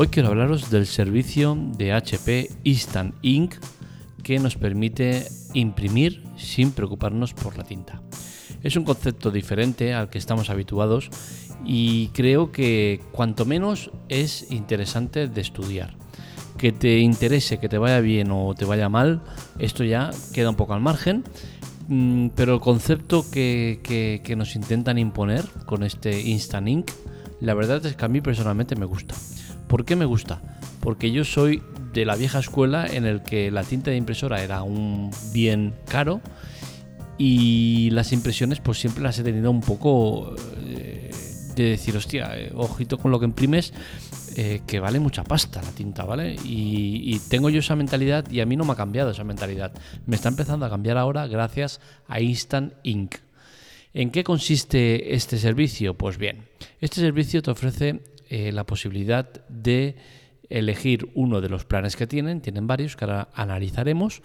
Hoy quiero hablaros del servicio de HP Instant Ink que nos permite imprimir sin preocuparnos por la tinta. Es un concepto diferente al que estamos habituados y creo que cuanto menos es interesante de estudiar. Que te interese, que te vaya bien o te vaya mal, esto ya queda un poco al margen, mm, pero el concepto que, que nos intentan imponer con este Instant Ink, la verdad es que a mí personalmente me gusta. ¿Por qué me gusta? Porque yo soy de la vieja escuela en el que la tinta de impresora era un bien caro y las impresiones pues siempre las he tenido un poco eh, de decir, hostia, eh, ojito con lo que imprimes, eh, que vale mucha pasta la tinta, ¿vale? Y, y, tengo yo esa mentalidad y a mí no me ha cambiado esa mentalidad. Me está empezando a cambiar ahora gracias a Instant Ink. ¿En qué consiste este servicio? Pues bien, este servicio te ofrece la posibilidad de elegir uno de los planes que tienen, tienen varios que ahora analizaremos,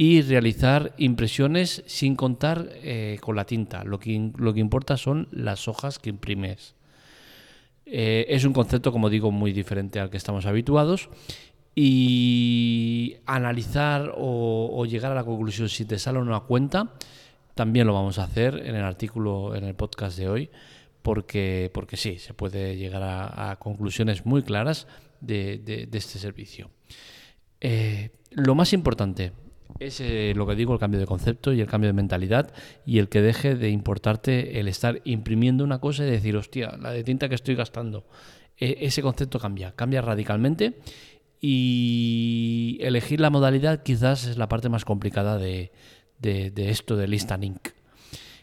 y realizar impresiones sin contar eh, con la tinta. Lo que, lo que importa son las hojas que imprimes. Eh, es un concepto, como digo, muy diferente al que estamos habituados. Y analizar o, o llegar a la conclusión si te sale una cuenta, también lo vamos a hacer en el artículo, en el podcast de hoy, porque, porque sí, se puede llegar a, conclusiones muy claras de, este servicio. Eh, lo más importante es eh, lo que digo, el cambio de concepto y el cambio de mentalidad y el que deje de importarte el estar imprimiendo una cosa y decir, hostia, la de tinta que estoy gastando. E, ese concepto cambia, cambia radicalmente y elegir la modalidad quizás es la parte más complicada de, esto del Instant.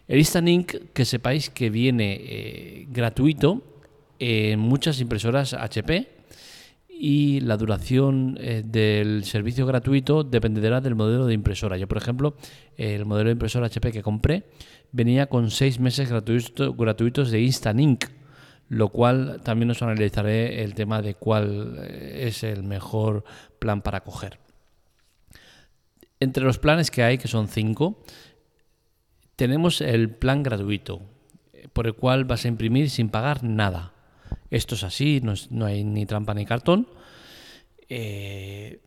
El Instant Ink, que sepáis que viene eh, gratuito en muchas impresoras HP, y la duración eh, del servicio gratuito dependerá del modelo de impresora. Yo, por ejemplo, el modelo de impresora HP que compré venía con seis meses gratuitos de Instant Ink, lo cual también os analizaré el tema de cuál eh, es el mejor plan para coger. Entre los planes que hay, que son cinco, tenemos el plan gratuito, por el cual vas a imprimir sin pagar nada. Esto es así, no, hay ni trampa ni cartón. Eh,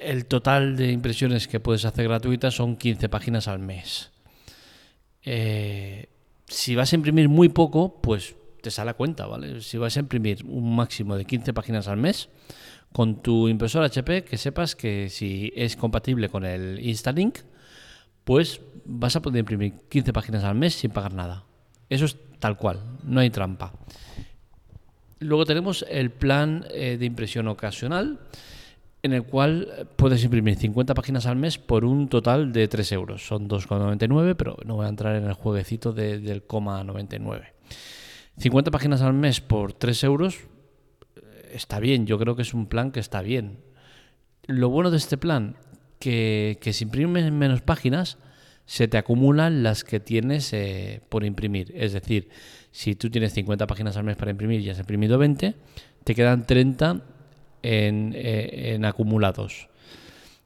el total de impresiones que puedes hacer gratuitas son 15 páginas al mes. Eh, si vas a imprimir muy poco, pues te sale a cuenta, ¿vale? Si vas a imprimir un máximo de 15 páginas al mes, con tu impresora HP, que sepas que si es compatible con el Instalink, pues vas a poder imprimir 15 páginas al mes sin pagar nada. Eso es tal cual, no hay trampa. Luego tenemos el plan eh, de impresión ocasional, en el cual puedes imprimir 50 páginas al mes por un total de 3 euros. Son 2,99, pero no voy a entrar en el jueguecito del coma 99. 50 páginas al mes por 3 euros eh, está bien, yo creo que es un plan que está bien. Lo bueno de este plan, que, que si imprimes menos páginas, se te acumulan las que tienes eh, por imprimir. Es decir, si tú tienes 50 páginas al mes para imprimir y has imprimido 20, te quedan 30 eh, en, acumulados.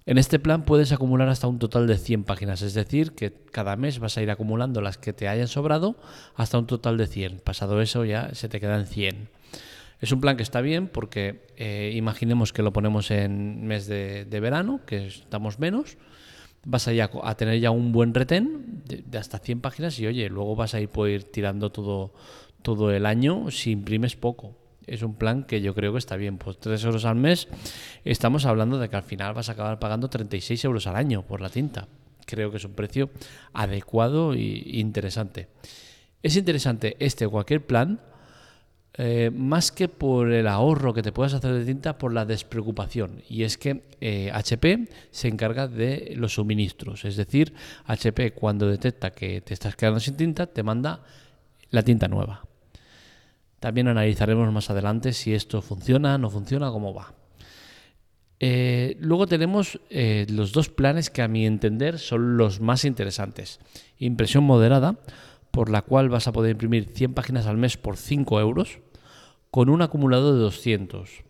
En este plan puedes acumular hasta un total de 100 páginas, es decir, que cada mes vas a ir acumulando las que te hayan sobrado hasta un total de 100. Pasado eso ya se te quedan 100. Es un plan que está bien porque eh, imaginemos que lo ponemos en mes de, verano, que estamos menos, vas a, a tener ya un buen retén de, hasta 100 páginas y oye, luego vas a ir, poder ir tirando todo, todo el año si imprimes poco. Es un plan que yo creo que está bien. Pues 3 euros al mes, estamos hablando de que al final vas a acabar pagando 36 euros al año por la tinta. Creo que es un precio adecuado e interesante. Es interesante este cualquier plan eh, más que por el ahorro que te puedas hacer de tinta, por la despreocupación. Y es que HP eh, se encarga de los suministros. Es decir, HP cuando detecta que te estás quedando sin tinta, te manda la tinta nueva. También analizaremos más adelante si esto funciona, no funciona, cómo va. Eh, luego tenemos los dos planes que a mi entender son los más interesantes. Impresión moderada, por la cual vas a poder imprimir 100 páginas al mes por 5 euros, con un acumulado de 200.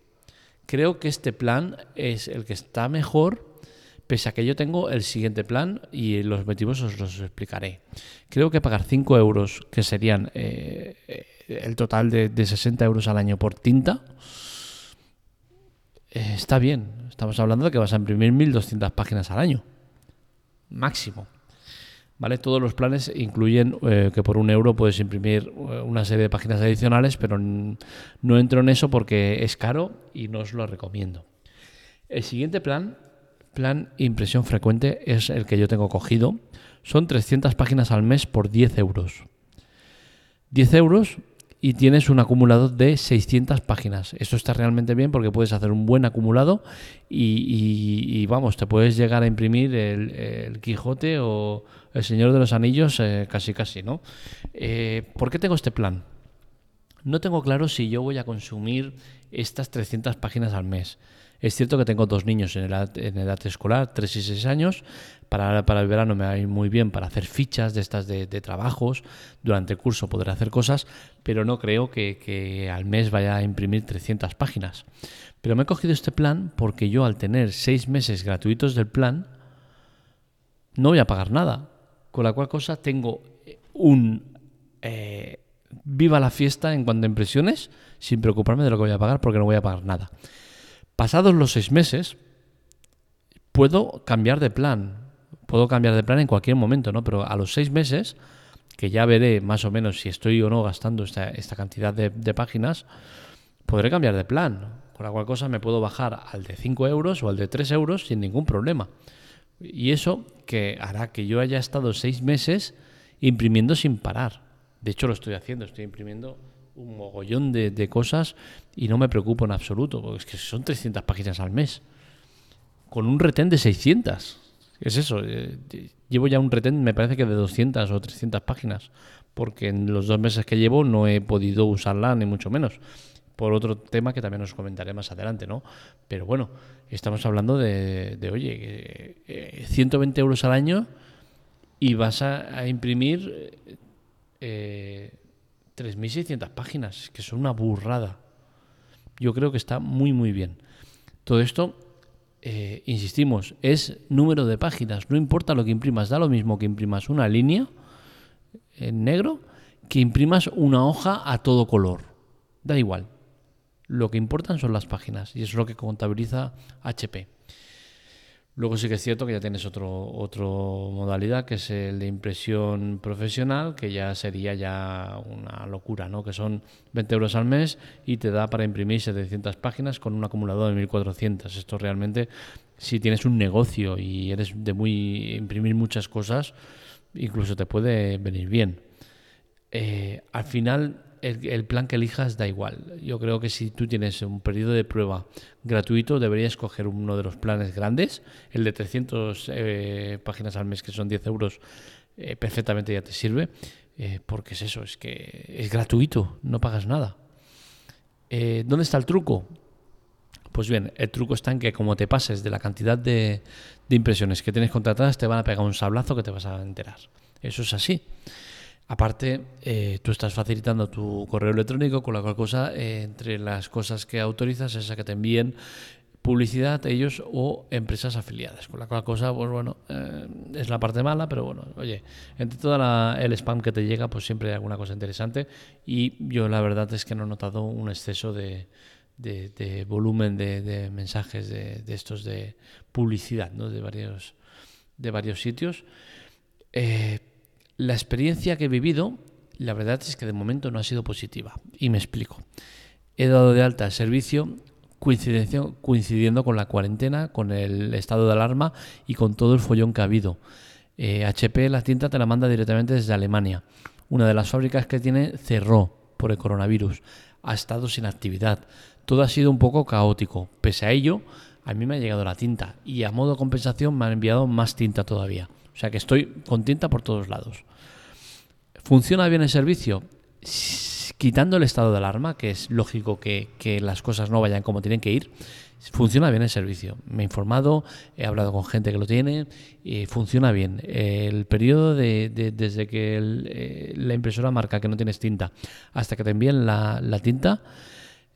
Creo que este plan es el que está mejor, pese a que yo tengo el siguiente plan y los motivos os los explicaré. Creo que pagar 5 euros, que serían eh, el total de, de 60 euros al año por tinta, eh, está bien. Estamos hablando de que vas a imprimir 1200 páginas al año. Máximo. Todos los planes incluyen eh, que por un euro puedes imprimir eh, una serie de páginas adicionales, pero no entro en eso porque es caro y no os lo recomiendo. El siguiente plan, plan impresión frecuente, es el que yo tengo cogido. Son 300 páginas al mes por 10 euros. 10 euros y tienes un acumulado de 600 páginas. Esto está realmente bien porque puedes hacer un buen acumulado y, vamos, te puedes llegar a imprimir el, Quijote o el Señor de los Anillos eh, casi casi, ¿no? Eh, ¿Por qué tengo este plan? No tengo claro si yo voy a consumir estas 300 páginas al mes. Es cierto que tengo dos niños en edad, en edad escolar, 3 y 6 años. Para, para, el verano me va a ir muy bien para hacer fichas de estas de, trabajos. Durante el curso podré hacer cosas, pero no creo que, al mes vaya a imprimir 300 páginas. Pero me he cogido este plan porque yo al tener 6 meses gratuitos del plan, no voy a pagar nada. Con la cual cosa tengo un... Eh, viva la fiesta en cuanto a impresiones sin preocuparme de lo que voy a pagar porque no voy a pagar nada. Pasados los seis meses, puedo cambiar de plan. Puedo cambiar de plan en cualquier momento, ¿no? Pero a los seis meses, que ya veré más o menos si estoy o no gastando esta, cantidad de, páginas, podré cambiar de plan. Con la cual cosa me puedo bajar al de 5 euros o al de 3 euros sin ningún problema. Y eso que hará que yo haya estado seis meses imprimiendo sin parar. De hecho, lo estoy haciendo, estoy imprimiendo un mogollón de, cosas y no me preocupo en absoluto, porque es que son 300 páginas al mes, con un retén de 600. Es eso, eh, llevo ya un retén, me parece que de 200 o 300 páginas, porque en los dos meses que llevo no he podido usarla, ni mucho menos. Por otro tema que también os comentaré más adelante, ¿no? Pero bueno, estamos hablando de, oye, 120 eh, euros al año y vas a, imprimir eh, 3.600 páginas, que son una burrada. Yo creo que está muy, muy bien. Todo esto, eh, insistimos, es número de páginas. No importa lo que imprimas, da lo mismo que imprimas una línea en negro que imprimas una hoja a todo color. Da igual. Lo que importan son las páginas y es lo que contabiliza HP. Luego sí que es cierto que ya tienes otro, otro modalidad, que es el de impresión profesional, que ya sería ya una locura, ¿no? Que son 20 euros al mes y te da para imprimir 700 páginas con un acumulador de 1400. Esto realmente, si tienes un negocio y eres de muy imprimir muchas cosas, incluso te puede venir bien. Eh, al final el, plan que elijas da igual. Yo creo que si tú tienes un periodo de prueba gratuito, deberías coger uno de los planes grandes, el de 300 eh, páginas al mes, que son 10 euros, eh, perfectamente ya te sirve, eh, porque es eso, es que es gratuito, no pagas nada. ¿Dónde está el truco? Pues bien, el truco está en que como te pases de la cantidad de impresiones que tienes contratadas, te van a pegar un sablazo que te vas a enterar. Eso es así. Aparte, eh, tú estás facilitando tu correo electrónico, con la cual cosa, eh, entre las cosas que autorizas es a que te envíen publicidad ellos o empresas afiliadas. Con la cual cosa, pues bueno, eh, es la parte mala, pero bueno, oye, entre todo el spam que te llega, pues siempre hay alguna cosa interesante. Y yo la verdad es que no he notado un exceso de, volumen de, mensajes de, estos de publicidad, ¿no? De varios, de varios sitios. La experiencia que he vivido, la verdad es que de momento no ha sido positiva. Y me explico. He dado de alta el servicio coincidiendo con la cuarentena, con el estado de alarma y con todo el follón que ha habido. HP eh, la tinta te la manda directamente desde Alemania. Una de las fábricas que tiene cerró por el coronavirus. Ha estado sin actividad. Todo ha sido un poco caótico. Pese a ello, a mí me ha llegado la tinta y a modo de compensación me han enviado más tinta todavía. O sea que estoy contenta por todos lados. ¿Funciona bien el servicio? Quitando el estado de alarma, que es lógico que, las cosas no vayan como tienen que ir, funciona bien el servicio. Me he informado, he hablado con gente que lo tiene y funciona bien. El periodo de, desde que eh, la impresora marca que no tienes tinta hasta que te envíen la, tinta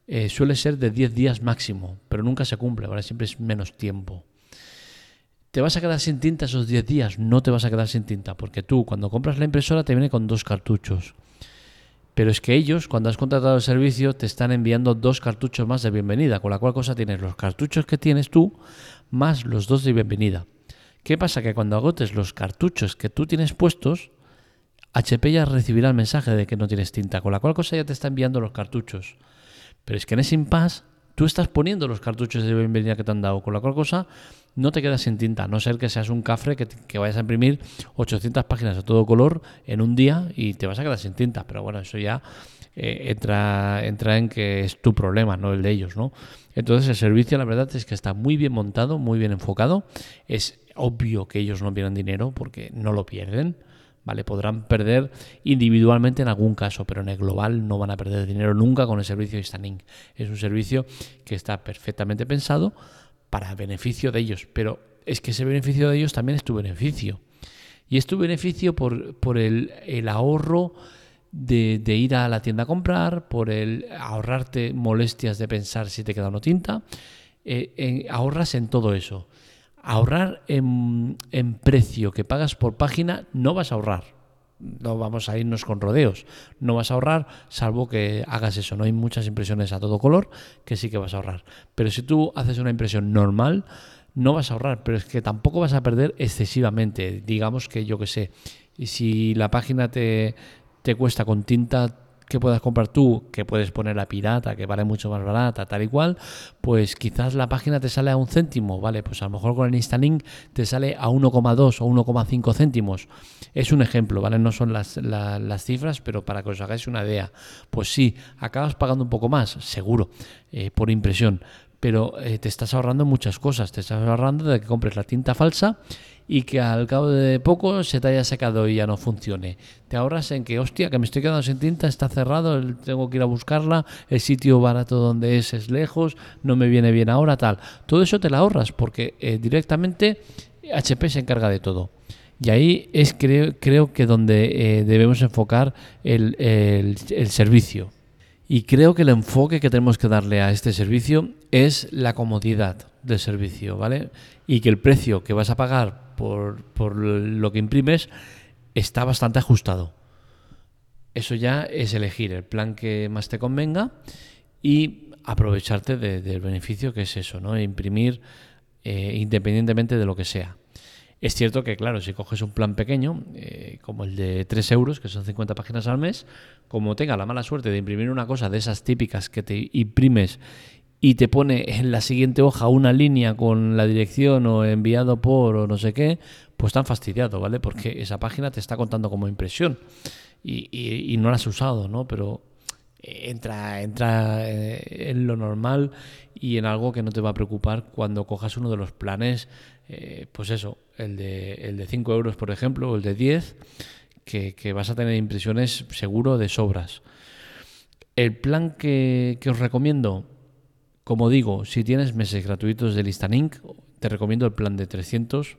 eh, suele ser de 10 días máximo, pero nunca se cumple, ahora siempre es menos tiempo. ¿Te vas a quedar sin tinta esos 10 días? No te vas a quedar sin tinta, porque tú cuando compras la impresora te viene con dos cartuchos. Pero es que ellos, cuando has contratado el servicio, te están enviando dos cartuchos más de bienvenida, con la cual cosa tienes los cartuchos que tienes tú más los dos de bienvenida. ¿Qué pasa? Que cuando agotes los cartuchos que tú tienes puestos, HP ya recibirá el mensaje de que no tienes tinta, con la cual cosa ya te está enviando los cartuchos. Pero es que en ese impasse tú estás poniendo los cartuchos de bienvenida que te han dado, con la cual cosa no te quedas sin tinta, a no ser que seas un cafre que, vayas a imprimir 800 páginas a todo color en un día y te vas a quedar sin tinta. Pero bueno, eso ya eh, entra, entra en que es tu problema, no el de ellos, ¿no? Entonces el servicio la verdad es que está muy bien montado, muy bien enfocado. Es obvio que ellos no pierden dinero porque no lo pierden. ¿Vale? Podrán perder individualmente en algún caso, pero en el global no van a perder dinero nunca con el servicio Instaning. Es un servicio que está perfectamente pensado para beneficio de ellos, pero es que ese beneficio de ellos también es tu beneficio. Y es tu beneficio por, por el, ahorro de, ir a la tienda a comprar, por el ahorrarte molestias de pensar si te queda una tinta. Eh, ahorras en todo eso. Ahorrar en, en precio que pagas por página no vas a ahorrar no vamos a irnos con rodeos. No vas a ahorrar, salvo que hagas eso. No hay muchas impresiones a todo color que sí que vas a ahorrar. Pero si tú haces una impresión normal, no vas a ahorrar, pero es que tampoco vas a perder excesivamente. Digamos que yo que sé, si la página te, te cuesta con tinta que puedas comprar tú, que puedes poner la pirata, que vale mucho más barata, tal y cual, pues quizás la página te sale a un céntimo, ¿vale? Pues a lo mejor con el Instalink te sale a 1,2 o 1,5 céntimos. Es un ejemplo, ¿vale? No son las, las, cifras, pero para que os hagáis una idea. Pues sí, acabas pagando un poco más, seguro, eh, por impresión, pero eh, te estás ahorrando muchas cosas. Te estás ahorrando de que compres la tinta falsa y que al cabo de poco se te haya secado y ya no funcione. Te ahorras en que, hostia, que me estoy quedando sin tinta, está cerrado, tengo que ir a buscarla, el sitio barato donde es es lejos, no me viene bien ahora, tal. Todo eso te la ahorras porque eh, directamente HP se encarga de todo. Y ahí es creo, creo que donde eh, debemos enfocar el, el servicio. Y creo que el enfoque que tenemos que darle a este servicio es la comodidad del servicio, ¿vale? Y que el precio que vas a pagar por, lo que imprimes está bastante ajustado. Eso ya es elegir el plan que más te convenga y aprovecharte del beneficio que es eso, ¿no? Imprimir eh, independientemente de lo que sea. Es cierto que, claro, si coges un plan pequeño, eh, como el de 3 euros, que son 50 páginas al mes, como tenga la mala suerte de imprimir una cosa de esas típicas que te imprimes y te pone en la siguiente hoja una línea con la dirección o enviado por o no sé qué, pues tan fastidiado, ¿vale? Porque esa página te está contando como impresión y, no la has usado, ¿no? Pero entra, entra eh, en lo normal y en algo que no te va a preocupar cuando cojas uno de los planes, eh, pues eso, el de, el de 5 euros, por ejemplo, o el de 10, que, vas a tener impresiones seguro de sobras. El plan que os recomiendo, como digo, si tienes meses gratuitos de Listanink, te recomiendo el plan de 300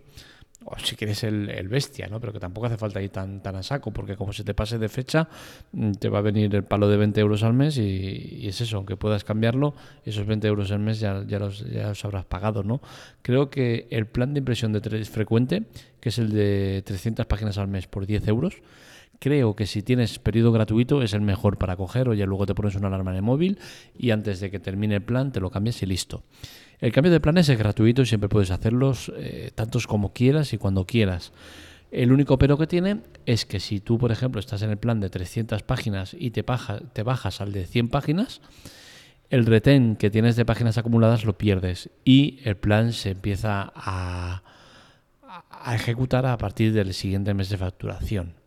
o si quieres el, bestia, ¿no? Pero que tampoco hace falta ir tan, tan a saco, porque como se te pase de fecha, mm, te va a venir el palo de 20 euros al mes y, es eso, aunque puedas cambiarlo, esos 20 euros al mes ya, ya, los, ya los habrás pagado, ¿no? Creo que el plan de impresión de frecuente, que es el de 300 páginas al mes por 10 euros, Creo que si tienes periodo gratuito es el mejor para coger, oye, luego te pones una alarma en el móvil y antes de que termine el plan te lo cambias y listo. El cambio de planes es gratuito y siempre puedes hacerlos eh, tantos como quieras y cuando quieras. El único pero que tiene es que si tú, por ejemplo, estás en el plan de 300 páginas y te, te bajas al de 100 páginas, el retén que tienes de páginas acumuladas lo pierdes y el plan se empieza a ejecutar a partir del siguiente mes de facturación.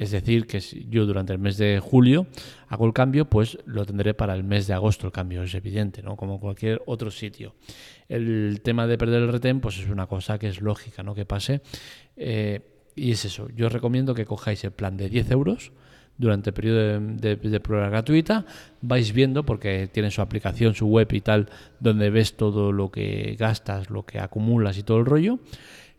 Es decir, que si yo durante el mes de julio hago el cambio, pues lo tendré para el mes de agosto el cambio, es evidente, ¿no? Como cualquier otro sitio. El tema de perder el retén, pues es una cosa que es lógica, ¿no? Que pase. Eh, y es eso. Yo os recomiendo que cojáis el plan de 10 euros durante el periodo de, de, prueba gratuita. Vais viendo, porque tiene su aplicación, su web y tal, donde ves todo lo que gastas, lo que acumulas y todo el rollo.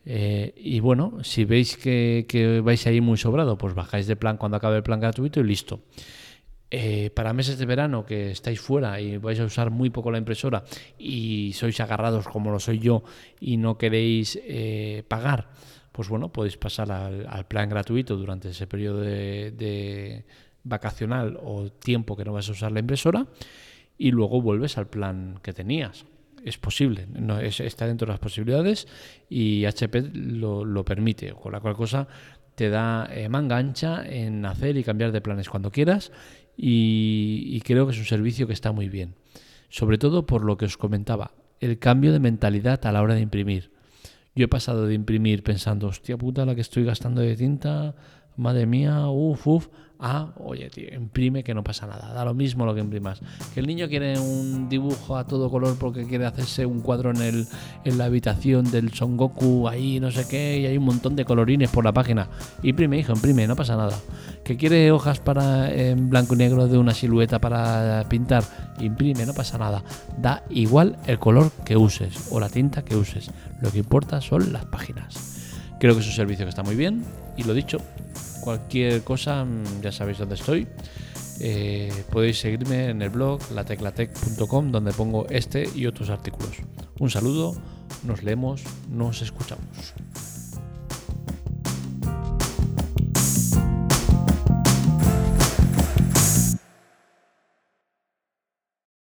Eh, y bueno, si veis que, vais a ir muy sobrado, pues bajáis de plan cuando acabe el plan gratuito y listo. Eh, para meses de verano que estáis fuera y vais a usar muy poco la impresora y sois agarrados como lo soy yo y no queréis eh, pagar, pues bueno, podéis pasar al, plan gratuito durante ese periodo de, vacacional o tiempo que no vas a usar la impresora y luego vuelves al plan que tenías. Es posible, no, está dentro de las posibilidades y HP lo, lo permite, con la cual cosa te da eh, manga ancha en hacer y cambiar de planes cuando quieras y, creo que es un servicio que está muy bien. Sobre todo por lo que os comentaba, el cambio de mentalidad a la hora de imprimir. Yo he pasado de imprimir pensando, hostia puta, la que estoy gastando de tinta, madre mía, uff, uff, Ah, oye, tío, imprime que no pasa nada, da lo mismo lo que imprimas. Que el niño quiere un dibujo a todo color porque quiere hacerse un cuadro en, el, en la habitación del Son Goku, ahí no sé qué, y hay un montón de colorines por la página. Imprime, hijo, imprime, no pasa nada. Que quiere hojas para en blanco y negro de una silueta para pintar, imprime, no pasa nada. Da igual el color que uses o la tinta que uses. Lo que importa son las páginas. Creo que es un servicio que está muy bien y lo dicho, Cualquier cosa, mm, ya sabéis dónde estoy. Eh, podéis seguirme en el blog lateclatec.com donde pongo este y otros artículos. Un saludo, nos leemos, nos escuchamos.